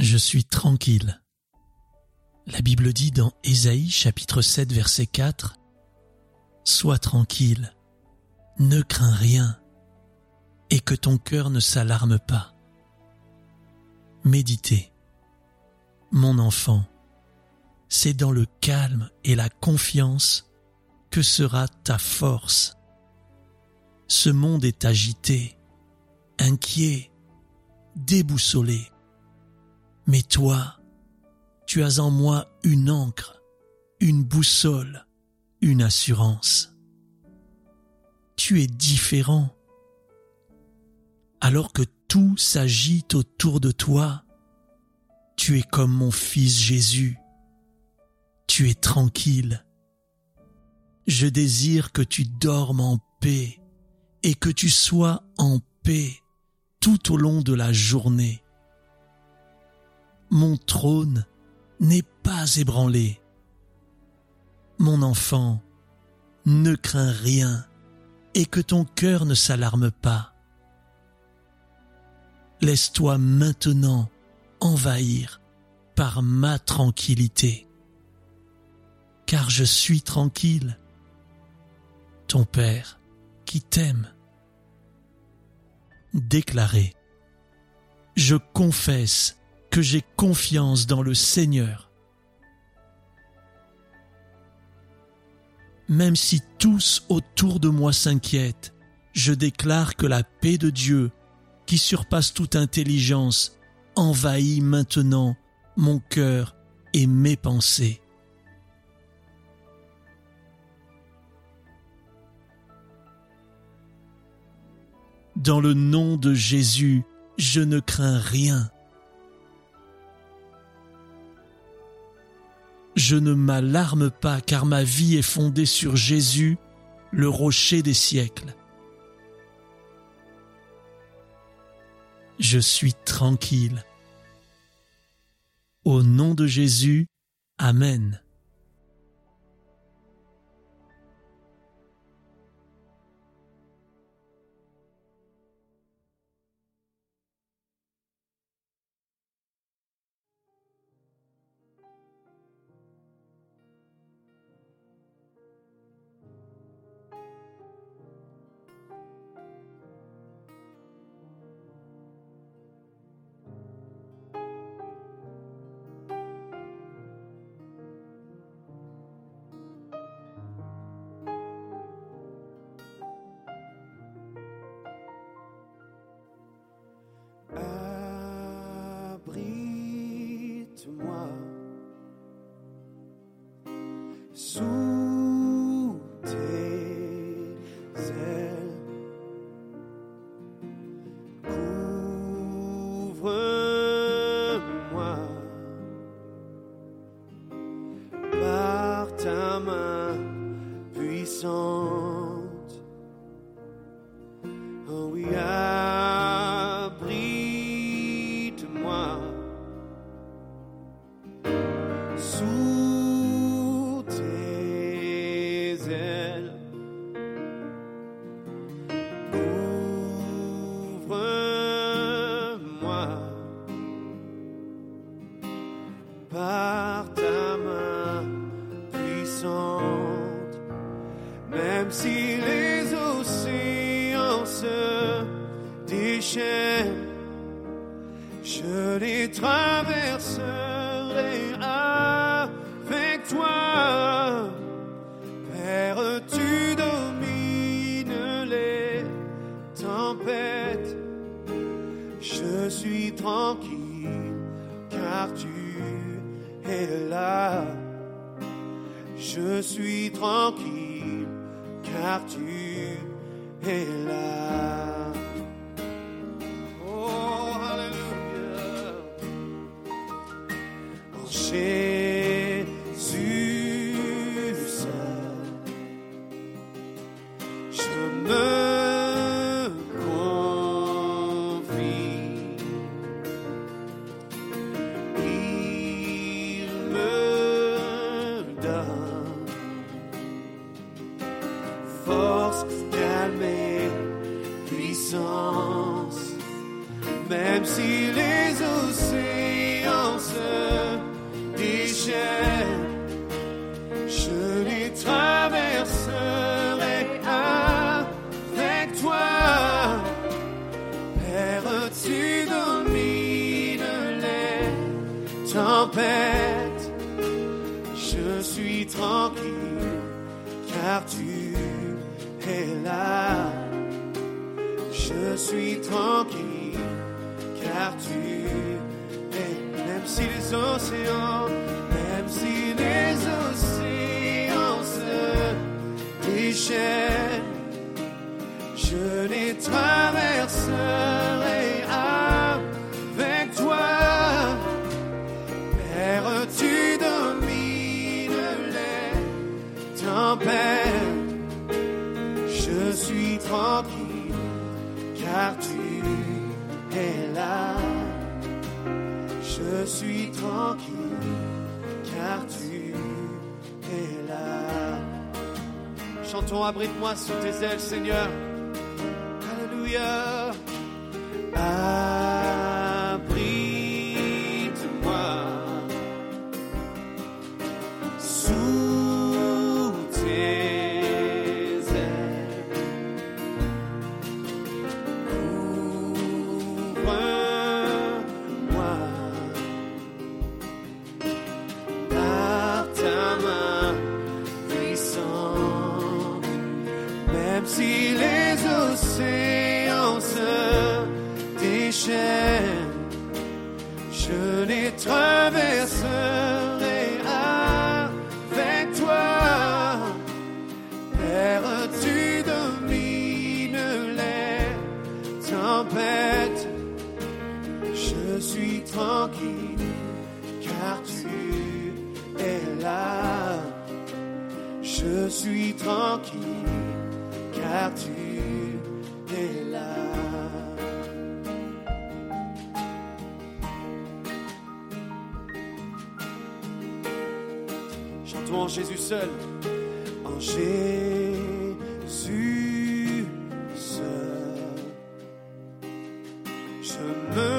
Je suis tranquille. La Bible dit dans Ésaïe chapitre 7 verset 4 Sois tranquille, ne crains rien, et que ton cœur ne s'alarme pas. Méditez. Mon enfant, c'est dans le calme et la confiance que sera ta force. Ce monde est agité, inquiet, déboussolé. Mais toi, tu as en moi une encre, une boussole, une assurance. Tu es différent. Alors que tout s'agite autour de toi, tu es comme mon fils Jésus. Tu es tranquille. Je désire que tu dormes en paix et que tu sois en paix tout au long de la journée. Mon trône n'est pas ébranlé. Mon enfant, ne crains rien et que ton cœur ne s'alarme pas. Laisse-toi maintenant envahir par ma tranquillité, car je suis tranquille, ton Père qui t'aime. Déclaré. Je confesse que j'ai confiance dans le Seigneur. Même si tous autour de moi s'inquiètent, je déclare que la paix de Dieu, qui surpasse toute intelligence, envahit maintenant mon cœur et mes pensées. Dans le nom de Jésus, je ne crains rien. Je ne m'alarme pas car ma vie est fondée sur Jésus, le rocher des siècles. Je suis tranquille. Au nom de Jésus, Amen. Abrite-moi sous sous tes ailes. Couvre-moi par ta main puissante, même si les océans se déchaînent, je les traverserai tranquille car tu es là. Je suis tranquille car tu es là. Oh, hallelujah. En même si les océans se déchaînent, je les traverserai avec toi. Père, tu domines les tempêtes, je suis tranquille car tu es là. Je suis tranquille car même si les océans, même si les océans se déchaînent, je les traverserai Je suis tranquille, car tu es là. Chantons, abrite-moi sous tes ailes, Seigneur. Alléluia. Abrite-moi je les traverserai avec toi. Père, tu domines les tempêtes. Je suis tranquille, car tu es là. Je suis tranquille, car tu es Jésus seul. En Jésus seul. Je me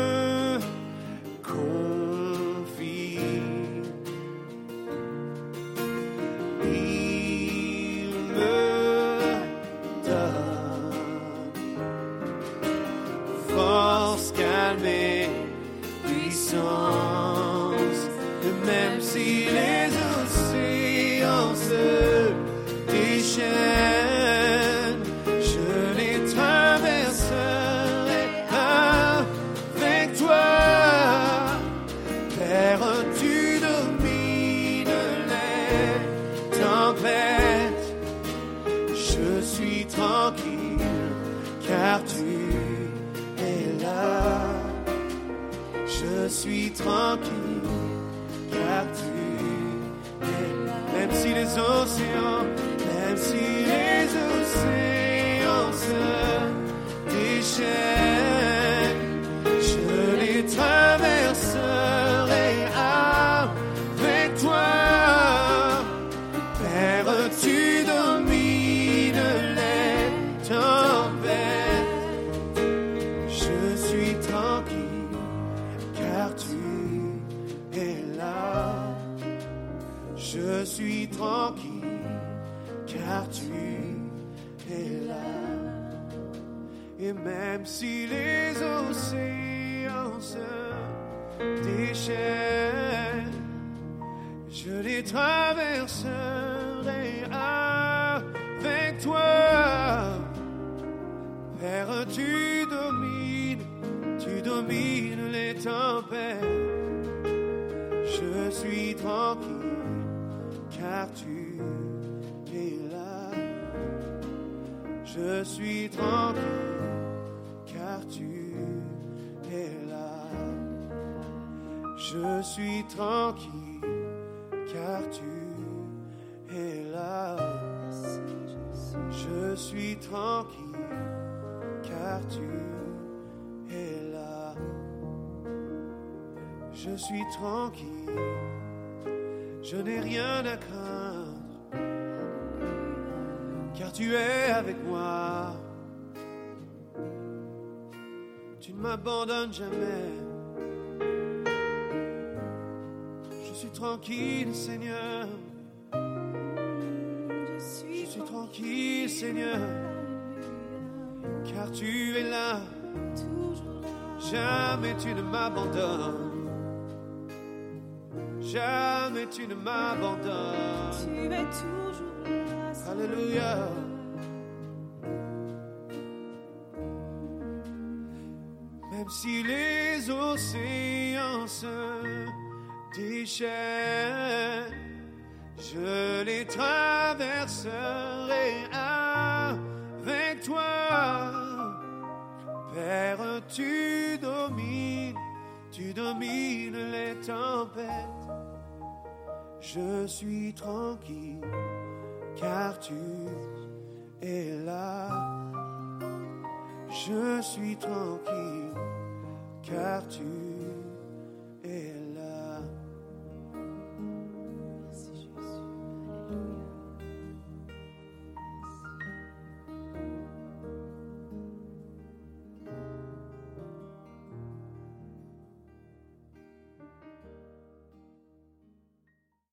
suis tranquille, car tu es là. Je suis tranquille, car tu es là. Même si les océans, même si les océans se déchaînent, car tu es là. Et même si les océans se déchaînent, je les traverserai avec toi. Père, tu domines, tu domines les tempêtes. Je suis tranquille, car tu es là. Je suis tranquille, car tu es là. Je suis tranquille, car tu es là. Je suis tranquille, car tu es là. Je suis tranquille, je n'ai rien à craindre, car tu es avec moi. Tu ne m'abandonnes jamais. Je suis tranquille, Seigneur. Je suis tranquille, Seigneur, car tu es là. Jamais tu ne m'abandonnes. Jamais tu ne m'abandonnes. Tu es toujours là. Alléluia. Même si les océans se déchaînent, je les traverserai avec toi. Père, tu domines, tu domines les tempêtes. Je suis tranquille, car tu es là. Je suis tranquille, car tu